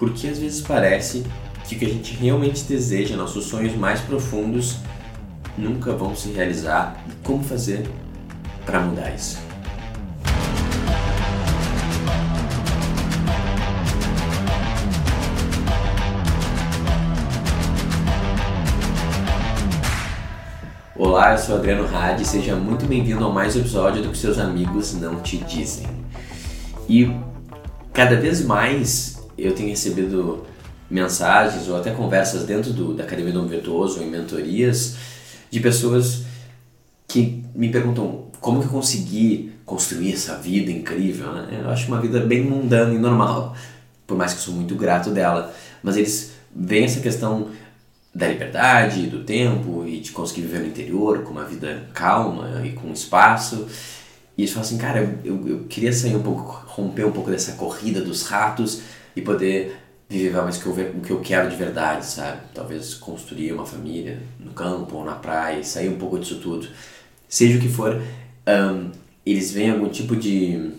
Porque às vezes parece que o que a gente realmente deseja, nossos sonhos mais profundos, nunca vão se realizar e como fazer para mudar isso. Olá, eu sou Adriano Hadi, seja muito bem-vindo a mais um episódio do que seus amigos não te dizem. E cada vez mais eu tenho recebido mensagens ou até conversas dentro do, da Academia do Homem Virtuoso, em mentorias, de pessoas que me perguntam como que eu consegui construir essa vida incrível. Né? Eu acho uma vida bem mundana e normal, por mais que eu sou muito grato dela. Mas eles veem essa questão da liberdade, do tempo e de conseguir viver no interior com uma vida calma e com espaço. E eles falam assim, cara, eu, eu queria sair um pouco, romper um pouco dessa corrida dos ratos e poder viver mais o que, eu, o que eu quero de verdade, sabe? Talvez construir uma família no campo ou na praia, sair um pouco disso tudo. Seja o que for, um, eles veem algum tipo de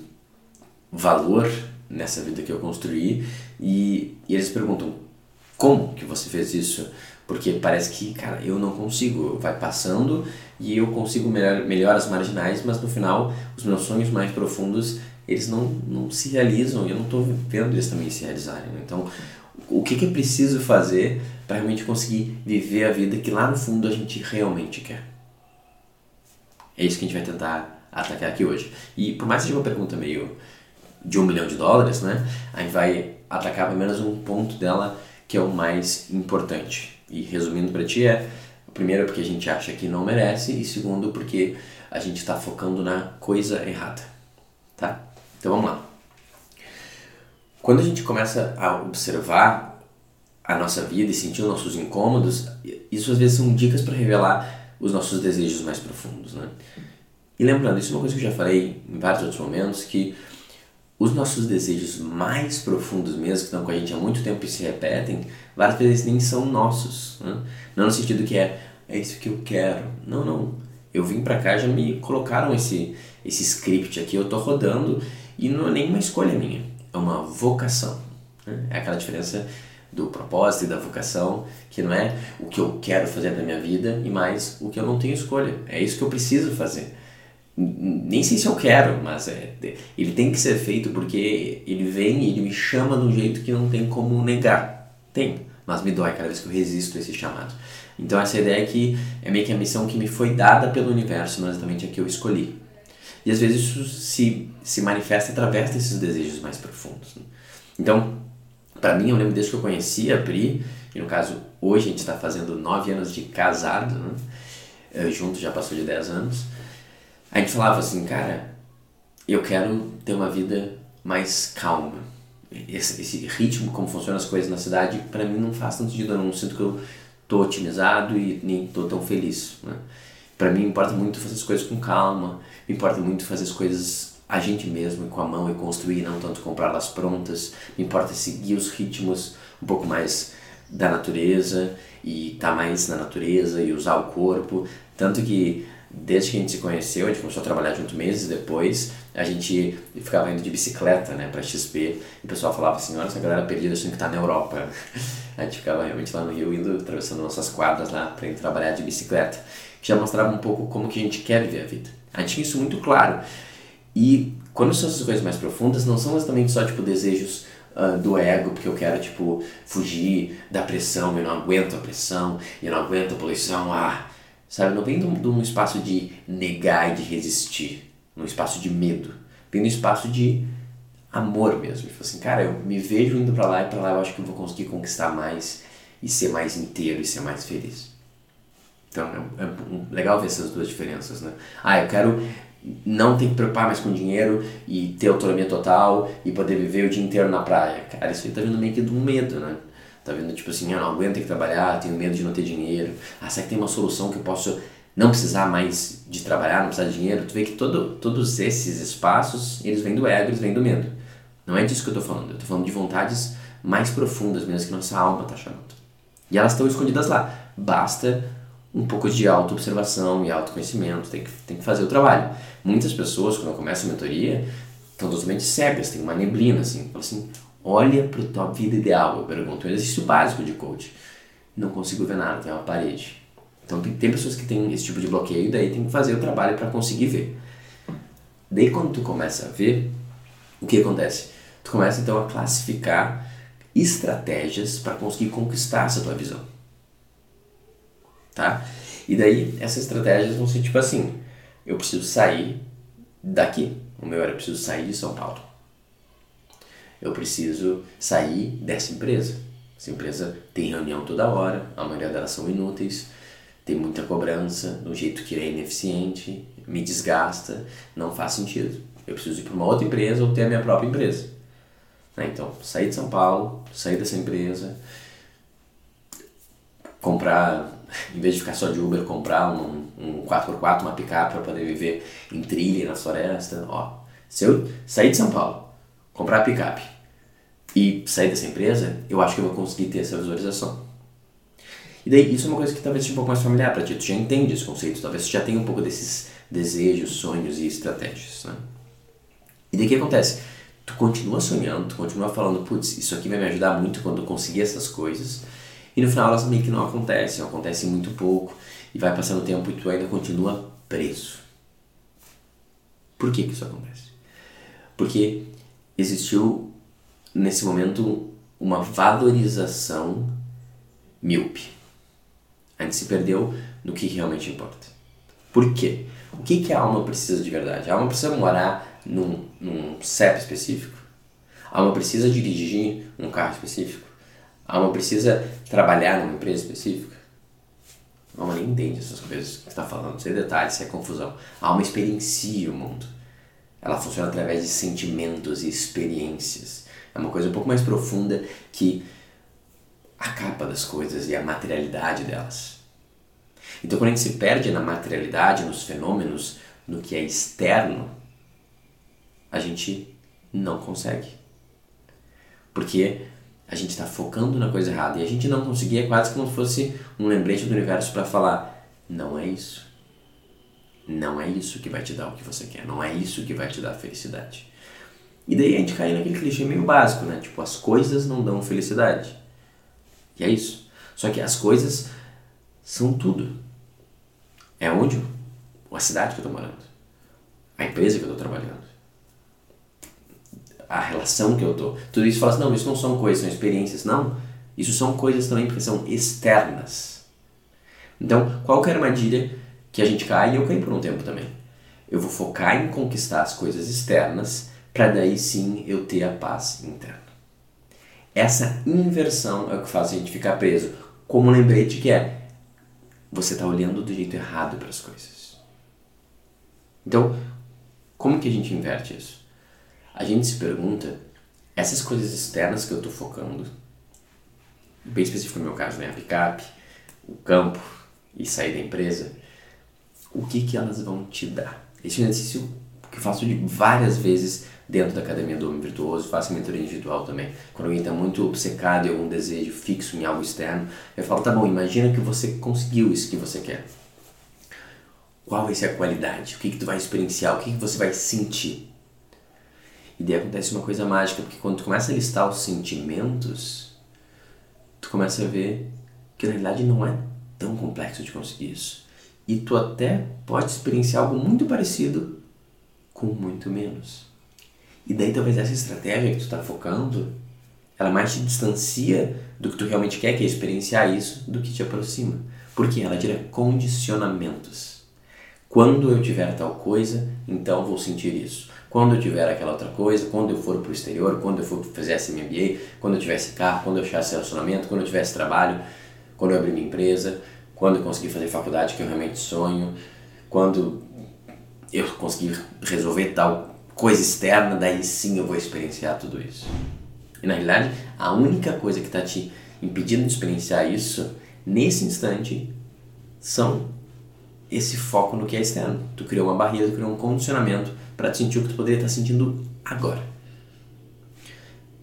valor nessa vida que eu construí e, e eles perguntam como que você fez isso? Porque parece que, cara, eu não consigo. Vai passando e eu consigo melhor, melhor as marginais, mas no final, os meus sonhos mais profundos, eles não, não se realizam e eu não estou vendo eles também se realizarem. Né? Então, o que, que é preciso fazer para realmente conseguir viver a vida que lá no fundo a gente realmente quer? É isso que a gente vai tentar atacar aqui hoje. E por mais que seja uma pergunta meio de um milhão de dólares, né? A gente vai atacar pelo menos um ponto dela que é o mais importante. E resumindo para ti é, primeiro porque a gente acha que não merece e segundo porque a gente está focando na coisa errada, tá? Então vamos lá. Quando a gente começa a observar a nossa vida e sentir os nossos incômodos, isso às vezes são dicas para revelar os nossos desejos mais profundos, né? E lembrando, isso é uma coisa que eu já falei em vários outros momentos, que os nossos desejos mais profundos mesmo, que estão com a gente há muito tempo e se repetem, várias vezes nem são nossos. Né? Não no sentido que é, é isso que eu quero. Não, não. Eu vim pra cá, já me colocaram esse, esse script aqui, eu tô rodando e não é nem uma escolha minha, é uma vocação. Né? É aquela diferença do propósito e da vocação, que não é o que eu quero fazer na minha vida e mais o que eu não tenho escolha. É isso que eu preciso fazer nem sei se eu quero, mas é, ele tem que ser feito porque ele vem e ele me chama de um jeito que não tem como negar. Tem, mas me dói cada vez que eu resisto a esse chamado. Então essa ideia aqui é meio que a missão que me foi dada pelo universo, não exatamente a que eu escolhi. E às vezes isso se, se manifesta através desses desejos mais profundos. Né? Então, para mim, eu lembro desde que eu conheci a Pri, e no caso, hoje a gente está fazendo nove anos de casado, né? Eh, junto já passou de dez anos, a gente falava assim, cara, eu quero ter uma vida mais calma. Esse, esse ritmo, como funcionam as coisas na cidade, para mim não faz tanto sentido. Eu não sinto que eu tô otimizado e nem tô tão feliz. Né? Para mim importa muito fazer as coisas com calma, importa muito fazer as coisas a gente mesmo, com a mão e construir, não tanto comprá-las prontas. Me importa seguir os ritmos um pouco mais da natureza e estar tá mais na natureza e usar o corpo. Tanto que desde que a gente se conheceu, a gente começou a trabalhar junto meses depois, a gente ficava indo de bicicleta, né, pra XP, e o pessoal falava assim, olha essa galera perdida, achando que tá na Europa. A gente ficava realmente lá no Rio, indo, atravessando nossas quadras lá pra ir trabalhar de bicicleta, que já mostrava um pouco como que a gente quer viver a vida. A gente tinha isso muito claro. E quando são essas coisas mais profundas, não são exatamente só, tipo, desejos uh, do ego, porque eu quero, tipo, fugir da pressão, eu não aguento a pressão, eu não aguento a poluição, ah Sabe? Não vem de um, espaço de negar e de resistir, num espaço de medo. Vem num espaço de amor mesmo. Tipo assim, cara, eu me vejo indo para lá e para lá eu acho que eu vou conseguir conquistar mais e ser mais inteiro e ser mais feliz. Então é, é legal ver essas duas diferenças, né? Ah, eu quero não ter que preocupar mais com dinheiro e ter autonomia total e poder viver o dia inteiro na praia. Cara, isso aí tá vindo meio que um medo, né? Tá vendo? Tipo assim, eu não aguento ter que trabalhar, tenho medo de não ter dinheiro. Ah, será que tem uma solução que eu posso não precisar mais de trabalhar, não precisar de dinheiro? Tu vê que todo, todos esses espaços, eles vêm do ego, eles vêm do medo. Não é disso que eu tô falando. Eu tô falando de vontades mais profundas mesmo que nossa alma tá chamando. E elas estão escondidas lá. Basta um pouco de auto-observação e autoconhecimento, tem que, tem que fazer o trabalho. Muitas pessoas, quando começam a mentoria, estão totalmente cegas, tem uma neblina, assim, assim, Olha para tua vida ideal, eu pergunto. Um exercício básico de coach. Não consigo ver nada, tem uma parede. Então tem, tem pessoas que têm esse tipo de bloqueio, daí tem que fazer o trabalho para conseguir ver. Daí quando tu começa a ver, o que acontece? Tu começa então a classificar estratégias para conseguir conquistar essa tua visão. Tá? E daí essas estratégias vão ser tipo assim: eu preciso sair daqui. O meu era preciso sair de São Paulo. Eu preciso sair dessa empresa. Essa empresa tem reunião toda hora, a maioria delas são inúteis, tem muita cobrança, de um jeito que é ineficiente, me desgasta, não faz sentido. Eu preciso ir para uma outra empresa ou ter a minha própria empresa. Né? Então, sair de São Paulo, sair dessa empresa, comprar, em vez de ficar só de Uber, comprar um, um 4x4, uma picape para poder viver em trilha na floresta. Ó, se eu sair de São Paulo, comprar picape e sair dessa empresa, eu acho que eu vou conseguir ter essa visualização. E daí, isso é uma coisa que talvez seja um pouco mais familiar para ti, tu já entende esse conceito, talvez tu já tenha um pouco desses desejos, sonhos e estratégias, né? E daí o que acontece? Tu continua sonhando, tu continua falando, putz, isso aqui vai me ajudar muito quando eu conseguir essas coisas, e no final elas meio que não acontecem, acontecem muito pouco, e vai passando o tempo e tu ainda continua preso. Por que que isso acontece? Porque existiu nesse momento uma valorização míope. A gente se perdeu no que realmente importa. Por quê? O que, que a alma precisa de verdade? A alma precisa morar num, num CEP específico? A alma precisa dirigir um carro específico? A alma precisa trabalhar numa empresa específica? A alma nem entende essas coisas que está falando, sem detalhes, sem confusão. A alma experiencia o mundo. Ela funciona através de sentimentos e experiências. É uma coisa um pouco mais profunda que a capa das coisas e a materialidade delas. Então, quando a gente se perde na materialidade, nos fenômenos, no que é externo, a gente não consegue. Porque a gente está focando na coisa errada e a gente não conseguia, quase como se fosse um lembrete do universo para falar: não é isso. Não é isso que vai te dar o que você quer, não é isso que vai te dar felicidade. E daí a gente cai naquele clichê meio básico, né? Tipo, as coisas não dão felicidade. E é isso. Só que as coisas são tudo. É onde? A cidade que eu estou morando. A empresa que eu estou trabalhando. A relação que eu estou. Tudo isso fala assim, não, isso não são coisas, são experiências. Não. Isso são coisas também porque são externas. Então, qual que a armadilha que a gente cai? Eu caí por um tempo também. Eu vou focar em conquistar as coisas externas para daí sim eu ter a paz interna. Essa inversão é o que faz a gente ficar preso. Como lembrete que é, você está olhando do jeito errado para as coisas. Então, como que a gente inverte isso? A gente se pergunta, essas coisas externas que eu estou focando, bem específico no meu caso, né? a picape, o campo e sair da empresa, o que que elas vão te dar? Esse é um exercício que eu faço de várias vezes dentro da Academia do Homem Virtuoso, faço mentoria individual também. Quando alguém está muito obcecado em algum desejo fixo em algo externo, eu falo, tá bom, imagina que você conseguiu isso que você quer. Qual vai ser a qualidade? O que, que tu vai experienciar? O que, que você vai sentir? E daí acontece uma coisa mágica, porque quando tu começa a listar os sentimentos, tu começa a ver que na realidade não é tão complexo de conseguir isso. E tu até pode experienciar algo muito parecido com muito menos. E daí talvez essa estratégia que tu está focando, ela mais te distancia do que tu realmente quer, que é experienciar isso, do que te aproxima. Porque ela tira condicionamentos. Quando eu tiver tal coisa, então vou sentir isso. Quando eu tiver aquela outra coisa, quando eu for para o exterior, quando eu for fazer esse MBA, quando eu tivesse carro, quando eu achasse relacionamento, quando eu tivesse trabalho, quando eu abrir minha empresa, quando eu conseguir fazer faculdade que eu realmente sonho, quando eu conseguir resolver tal coisa externa, daí sim eu vou experienciar tudo isso. E na realidade, a única coisa que está te impedindo de experienciar isso, nesse instante, são esse foco no que é externo. Tu criou uma barreira, tu criou um condicionamento para sentir o que tu poderia estar sentindo agora.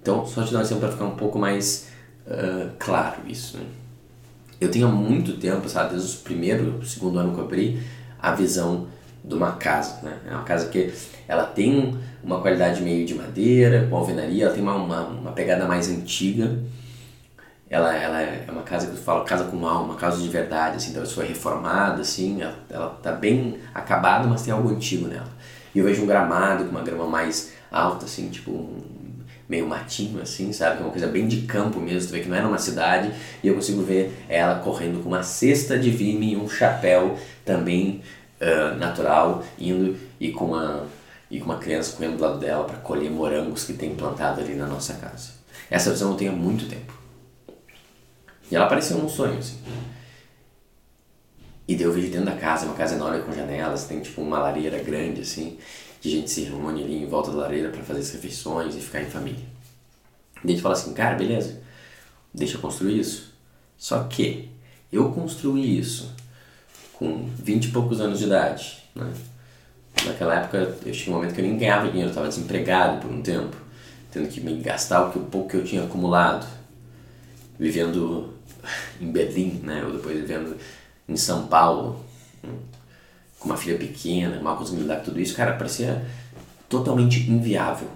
Então, só te dar um exemplo para ficar um pouco mais uh, claro isso. Né? Eu tenho há muito tempo, sabe, desde o primeiro, segundo ano que eu abri, a visão de uma casa, né? É uma casa que ela tem uma qualidade meio de madeira, com alvenaria, ela tem uma, uma, uma pegada mais antiga. Ela, ela é uma casa que eu falo casa com alma, casa de verdade, assim, talvez foi reformada, assim, ela, ela tá bem acabada, mas tem algo antigo nela. E eu vejo um gramado com uma grama mais alta, assim, tipo um, meio matinho, assim, sabe? É uma coisa bem de campo mesmo, tu vê que não é numa cidade, e eu consigo ver ela correndo com uma cesta de vime e um chapéu também uh, natural, indo e com uma, e com uma criança correndo do lado dela para colher morangos que tem plantado ali na nossa casa. Essa visão eu tenho há muito tempo. E ela apareceu num sonho, assim. E daí eu dentro da casa, uma casa enorme com janelas, tem tipo uma lareira grande, assim, de gente se reúne ali em volta da lareira para fazer as refeições e ficar em família. E a gente fala assim, cara, beleza, deixa eu construir isso. Só que eu construí isso com 20 e poucos anos de idade, né? Naquela época eu tinha um momento que eu nem ganhava dinheiro, eu estava desempregado por um tempo, tendo que me gastar o pouco que eu tinha acumulado, vivendo em Berlim, né? Ou depois vivendo em São Paulo, né? com uma filha pequena, mal conseguindo lidar com tudo isso, cara, parecia totalmente inviável.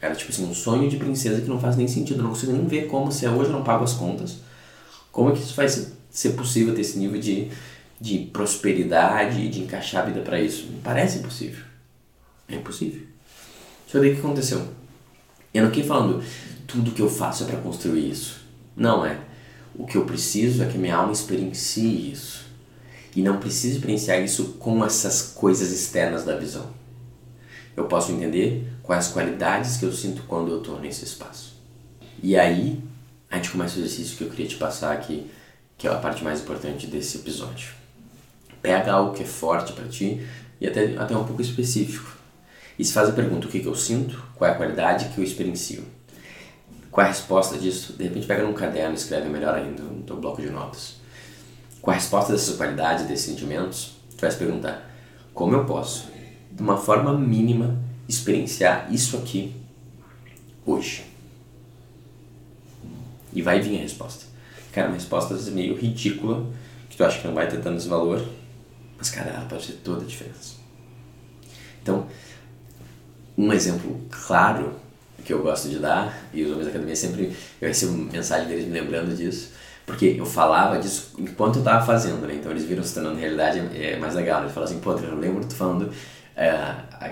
Era tipo assim, um sonho de princesa que não faz nem sentido, eu não consigo nem ver como se hoje eu não pago as contas. Como é que isso vai ser possível ter esse nível de, de prosperidade de encaixar a vida para isso? Parece impossível. É impossível. Só daí o que aconteceu. Eu não fiquei falando tudo que eu faço é para construir isso. Não é. O que eu preciso é que minha alma experiencie isso. E não preciso experienciar isso com essas coisas externas da visão. Eu posso entender quais qualidades que eu sinto quando eu estou nesse espaço. E aí, a gente começa o exercício que eu queria te passar aqui, que é a parte mais importante desse episódio. Pega algo que é forte para ti e até, até um pouco específico. E se faz a pergunta: o que, que eu sinto? Qual é a qualidade que eu experiencio? Qual é a resposta disso? De repente pega num caderno e escreve melhor ainda, no teu bloco de notas. Qual a resposta dessas qualidades, desses sentimentos? Tu vai se perguntar, como eu posso, de uma forma mínima, experienciar isso aqui hoje? E vai vir a resposta. Cara, uma resposta às vezes meio ridícula, que tu acha que não vai ter tanto valor, mas cara, ela pode ter toda a diferença. Então, um exemplo claro que eu gosto de dar, e os homens da academia sempre, eu recebo mensagem deles me lembrando disso, porque eu falava disso enquanto eu estava fazendo, né? Então eles viram se tornando realidade, é mais legal. Né? Eles falam assim, pô, eu lembro tu falando é,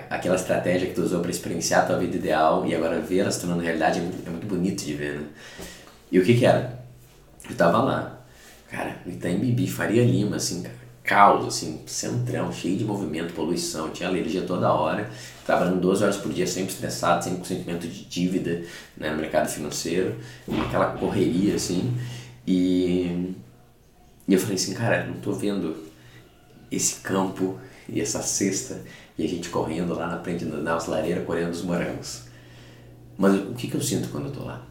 aquela estratégia que tu usou para experienciar a tua vida ideal e agora ver ela se tornando realidade é muito, é muito bonito de ver, né? E o que que era? Eu tava lá, cara, Itaim Bibi, Faria Lima, assim, cara, caos, assim, centrão, cheio de movimento, poluição, tinha alergia toda hora, trabalhando 12 horas por dia, sempre estressado, sempre com sentimento de dívida né, no mercado financeiro, aquela correria, assim, e, e eu falei assim, cara, não tô vendo esse campo e essa cesta e a gente correndo lá na frente da lareira, colhendo os morangos. Mas o que, que eu sinto quando eu tô lá?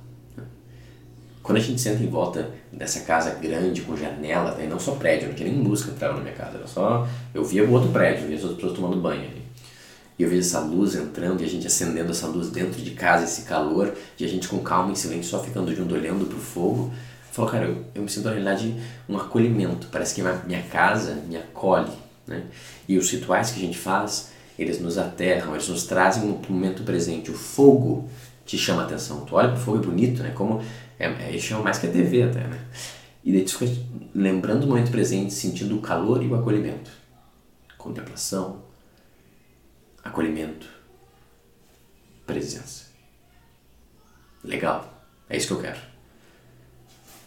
Quando a gente senta em volta dessa casa grande, com janela, né? não só prédio, não tinha nem luz que entrava na minha casa, era só. Eu via o outro prédio, via as outras pessoas tomando banho ali. E eu vejo essa luz entrando e a gente acendendo essa luz dentro de casa, esse calor, e a gente com calma, em silêncio, só ficando junto, olhando pro fogo. Falou, cara, eu, eu me sinto na realidade um acolhimento, parece que minha casa me acolhe, né? E os rituais que a gente faz, eles nos aterram, eles nos trazem um momento presente. O fogo te chama a atenção. Tu olha pro fogo é bonito, né? Como é, é, chama mais que a TV até, né? E daí tu lembrando o momento presente, sentindo o calor e o acolhimento. Contemplação, acolhimento, presença. Legal, é isso que eu quero.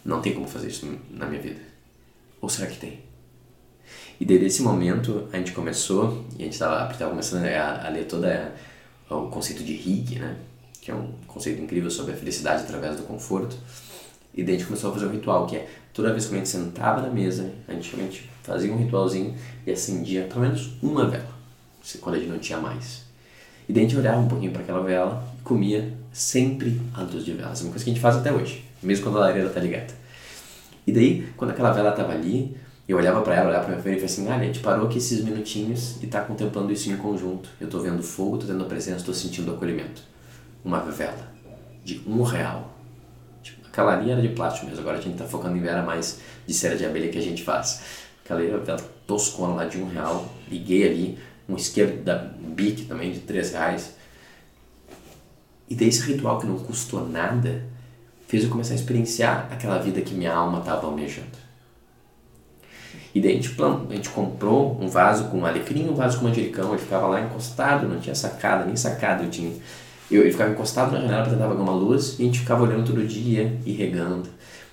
Não tem como fazer isso na minha vida. Ou será que tem? E desde esse momento a gente começou, e a gente estava começando a, a ler todo o conceito de Higg, né? Que é um conceito incrível sobre a felicidade através do conforto. E daí a gente começou a fazer um ritual, que é toda vez que a gente sentava na mesa, a gente, fazia um ritualzinho e acendia pelo menos uma vela, quando a gente não tinha mais. E daí a gente olhava um pouquinho para aquela vela e comia sempre a luz de velas. É uma coisa que a gente faz até hoje, mesmo quando a lareira está ligada. E daí, quando aquela vela estava ali, eu olhava para ela, olhava para minha frente e falei assim: ah, a gente parou aqui esses minutinhos e está contemplando isso em conjunto. Eu estou vendo fogo, estou tendo a presença, estou sentindo o acolhimento uma vela de um real. Tipo, aquela linha era de plástico mesmo, agora a gente está focando em vela mais de cera de abelha que a gente faz. Aquela vela toscona lá de um real, liguei ali um isqueiro da Bic também de 3 reais. E daí esse ritual que não custou nada fez eu começar a experienciar aquela vida que minha alma estava almejando. E daí a gente, a gente comprou um vaso com alecrim um vaso com manjericão. Ele ficava lá encostado, não tinha sacada, nem sacada eu tinha. Eu, ficava encostado na janela para tentar pegar uma luz e a gente ficava olhando todo dia e regando.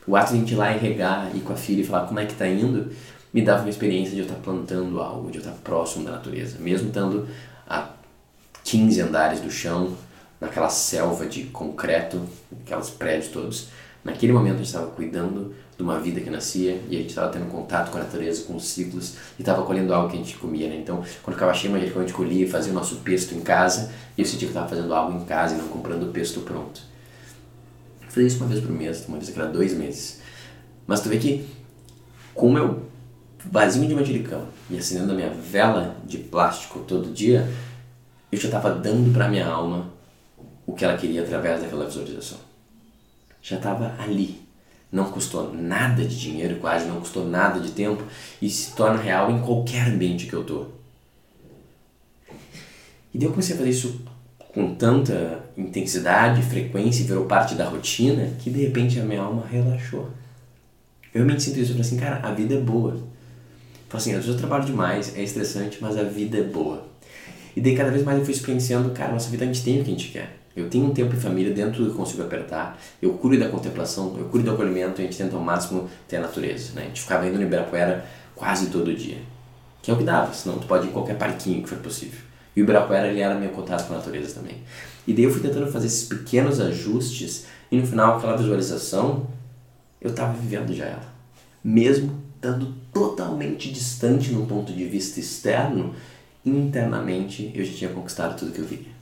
O ato de a gente ir lá e regar, ir com a filha e falar como é que tá indo, me dava uma experiência de eu estar plantando algo, de eu estar próximo da natureza. Mesmo estando a 15 andares do chão, naquela selva de concreto, aqueles prédios todos, naquele momento a gente estava cuidando de uma vida que nascia e a gente estava tendo contato com a natureza, com os ciclos e estava colhendo algo que a gente comia, né? Então, quando ficava cheio, a gente colhia e fazia o nosso pesto em casa e eu sentia que estava fazendo algo em casa e não comprando o pesto pronto. Eu fazia isso uma vez por mês, uma vez a cada dois meses. Mas tu vê que com o meu vasinho de manjericão e acendendo a minha vela de plástico todo dia, eu já estava dando para minha alma o que ela queria através daquela visualização. Já estava ali. Não custou nada de dinheiro, quase não custou nada de tempo e se torna real em qualquer ambiente que eu tô. E daí eu comecei a fazer isso com tanta intensidade, frequência e virou parte da rotina que de repente a minha alma relaxou. Eu realmente sinto isso, eu falei assim, cara, a vida é boa. Falei assim, às vezes eu trabalho demais, é estressante, mas a vida é boa. E daí cada vez mais eu fui experienciando, cara, nossa vida a gente tem o que a gente quer. Eu tenho um tempo em família dentro do que eu consigo apertar, eu cuido da contemplação, eu cuido do acolhimento, a gente tenta ao máximo ter a natureza. Né? A gente ficava indo no Ibirapuera quase todo dia, que é o que dava, senão tu pode ir em qualquer parquinho que for possível. E o Ibirapuera ele era meu contato com a natureza também. E daí eu fui tentando fazer esses pequenos ajustes e no final aquela visualização eu estava vivendo já ela. Mesmo estando totalmente distante num ponto de vista externo, internamente eu já tinha conquistado tudo que eu via.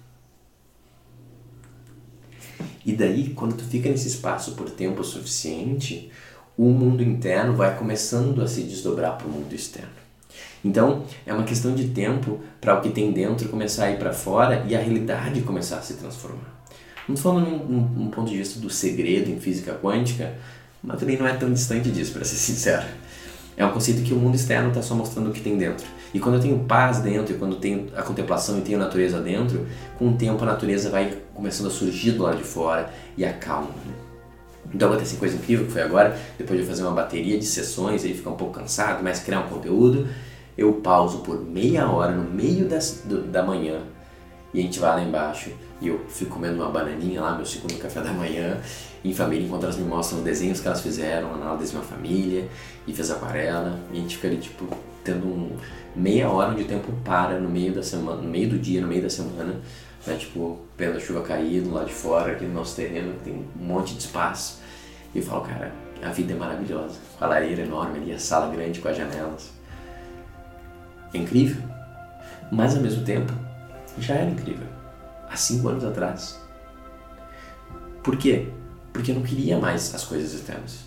E daí, quando tu fica nesse espaço por tempo suficiente, o mundo interno vai começando a se desdobrar para o mundo externo. Então, é uma questão de tempo para o que tem dentro começar a ir para fora e a realidade começar a se transformar. Não estou falando num, num, ponto de vista do segredo em física quântica, mas também não é tão distante disso, para ser sincero. É um conceito que o mundo externo está só mostrando o que tem dentro. E quando eu tenho paz dentro, e quando eu tenho a contemplação e tenho a natureza dentro, com o tempo a natureza vai começando a surgir do lado de fora e acalma. Né? Então acontece uma coisa incrível que foi agora, depois de fazer uma bateria de sessões, aí ficar um pouco cansado, mas criar um conteúdo, eu pauso por meia hora no meio das, do, da manhã e a gente vai lá embaixo e eu fico comendo uma bananinha lá, meu segundo café da manhã, em família, enquanto elas me mostram os desenhos que elas fizeram, na aula desenho uma família e fez aquarela, e a gente fica ali tipo tendo um meia hora o tempo para no meio da semana, no meio do dia, no meio da semana, né, tipo, vendo a chuva cair do lado de fora, aqui no nosso terreno, tem um monte de espaço. E eu falo, cara, a vida é maravilhosa, com a lareira enorme ali, a sala grande com as janelas. É incrível, mas ao mesmo tempo já era incrível. Há cinco anos atrás. Por quê? Porque eu não queria mais as coisas externas.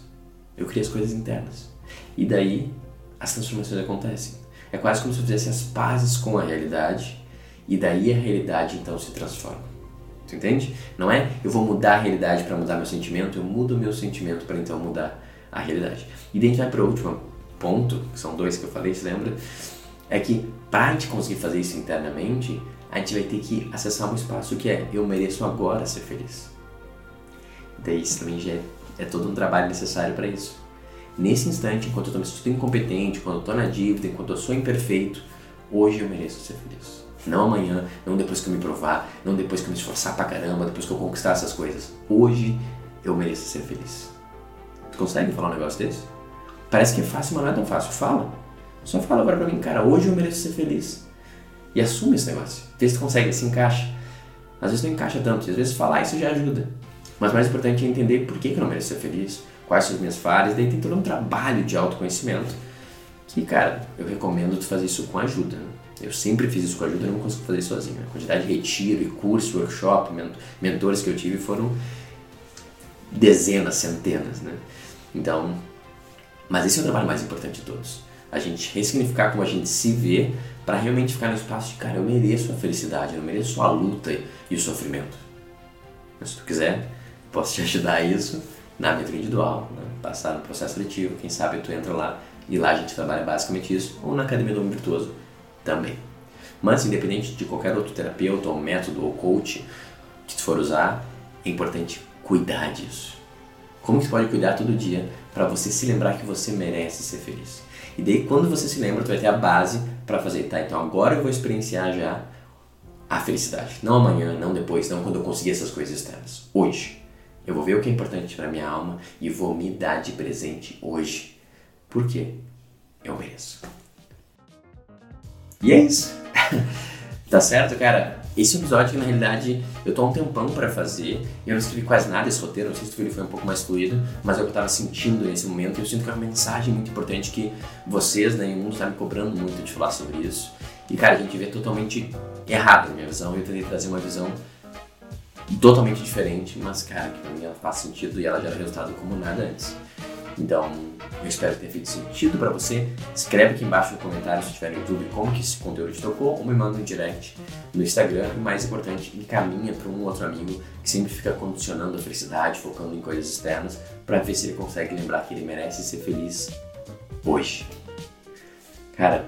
Eu queria as coisas internas. E daí as transformações acontecem. É quase como se eu fizesse as pazes com a realidade e daí a realidade então se transforma. Tu entende? Não é eu vou mudar a realidade para mudar meu sentimento, eu mudo meu sentimento para então mudar a realidade. E daí a gente vai para o último ponto, que são dois que eu falei, se lembra? É que para a gente conseguir fazer isso internamente, a gente vai ter que acessar um espaço que é eu mereço agora ser feliz. Daí isso também já é, é todo um trabalho necessário para isso. Nesse instante, enquanto eu estou me incompetente, quando eu estou na dívida, enquanto eu sou imperfeito, hoje eu mereço ser feliz. Não amanhã, não depois que eu me provar, não depois que eu me esforçar pra caramba, depois que eu conquistar essas coisas. Hoje eu mereço ser feliz. Tu consegue falar um negócio desse? Parece que é fácil, mas não é tão fácil. Fala. Só fala agora pra mim, cara, hoje eu mereço ser feliz. E assume esse negócio. Vê se tu consegue, se encaixa. Às vezes não encaixa tanto, às vezes falar isso já ajuda. Mas mais importante é entender por que, que eu não mereço ser feliz, quais são as minhas falhas, daí tem todo um trabalho de autoconhecimento que, cara, eu recomendo tu fazer isso com ajuda. Né? Eu sempre fiz isso com ajuda, eu não consigo fazer sozinho. A quantidade de retiro e curso, workshop, mentores que eu tive foram dezenas, centenas, né? Então, mas esse é o trabalho mais importante de todos. A gente ressignificar como a gente se vê para realmente ficar no espaço de, cara, eu mereço a felicidade, eu mereço a luta e o sofrimento. Mas se tu quiser, posso te ajudar a isso na mentoria individual, né? passar no processo seletivo, quem sabe tu entra lá e lá a gente trabalha basicamente isso, ou na Academia do Homem Virtuoso também. Mas, independente de qualquer outro terapeuta, ou método, ou coach que tu for usar, é importante cuidar disso. Como que você pode cuidar todo dia para você se lembrar que você merece ser feliz? E daí, quando você se lembra, tu vai ter a base para fazer, tá? Então agora eu vou experienciar já a felicidade. Não amanhã, não depois, não quando eu conseguir essas coisas externas. Hoje. Eu vou ver o que é importante para minha alma e vou me dar de presente hoje. Por quê? Eu mereço. E é isso. tá certo, cara? Esse episódio, na realidade, eu tô há um tempão para fazer. Eu não escrevi quase nada esse roteiro, não sei se ele foi um pouco mais fluido, mas é o que eu tava sentindo nesse momento. E eu sinto que é uma mensagem muito importante que vocês, né, e o mundo tá me cobrando muito de falar sobre isso. E, cara, a gente vê totalmente errado a minha visão. Eu tentei trazer uma visão totalmente diferente, mas, cara, que pra mim ela faz sentido e ela gera resultado como nada antes. Então, eu espero tenha feito sentido para você. Escreve aqui embaixo no comentário se tiver no YouTube como que esse conteúdo te tocou ou me manda um direct no Instagram. E mais importante, encaminha para um outro amigo que sempre fica condicionando a felicidade, focando em coisas externas, para ver se ele consegue lembrar que ele merece ser feliz hoje. Cara,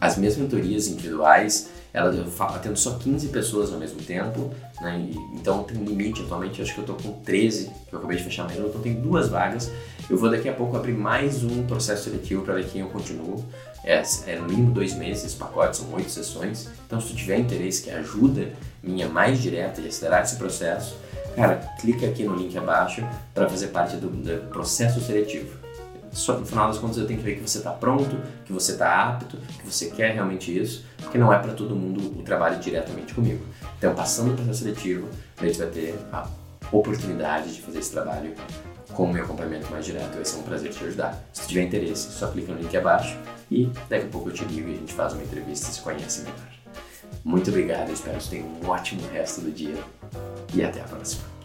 as minhas mentorias individuais ela atendo só 15 pessoas ao mesmo tempo, né? E, então tem um limite atualmente, acho que eu tô com 13, que eu acabei de fechar mesmo, então tem duas vagas. Eu vou daqui a pouco abrir mais um processo seletivo para ver quem eu continuo. É, é no mínimo dois meses, esse pacote são oito sessões. Então se tu tiver interesse que ajuda minha mais direta e acelerar esse processo, cara, clica aqui no link abaixo para fazer parte do, do processo seletivo só, no final das contas eu tenho que ver que você está pronto, que você está apto, que você quer realmente isso, porque não é para todo mundo o trabalho diretamente comigo. Então, passando o processo seletivo, a gente vai ter a oportunidade de fazer esse trabalho com o meu acompanhamento mais direto. Vai ser um prazer te ajudar. Se tiver interesse, só clica no link abaixo e daqui a pouco eu te ligo e a gente faz uma entrevista e se conhece melhor. Muito obrigado, espero que você tenha um ótimo resto do dia e até a próxima.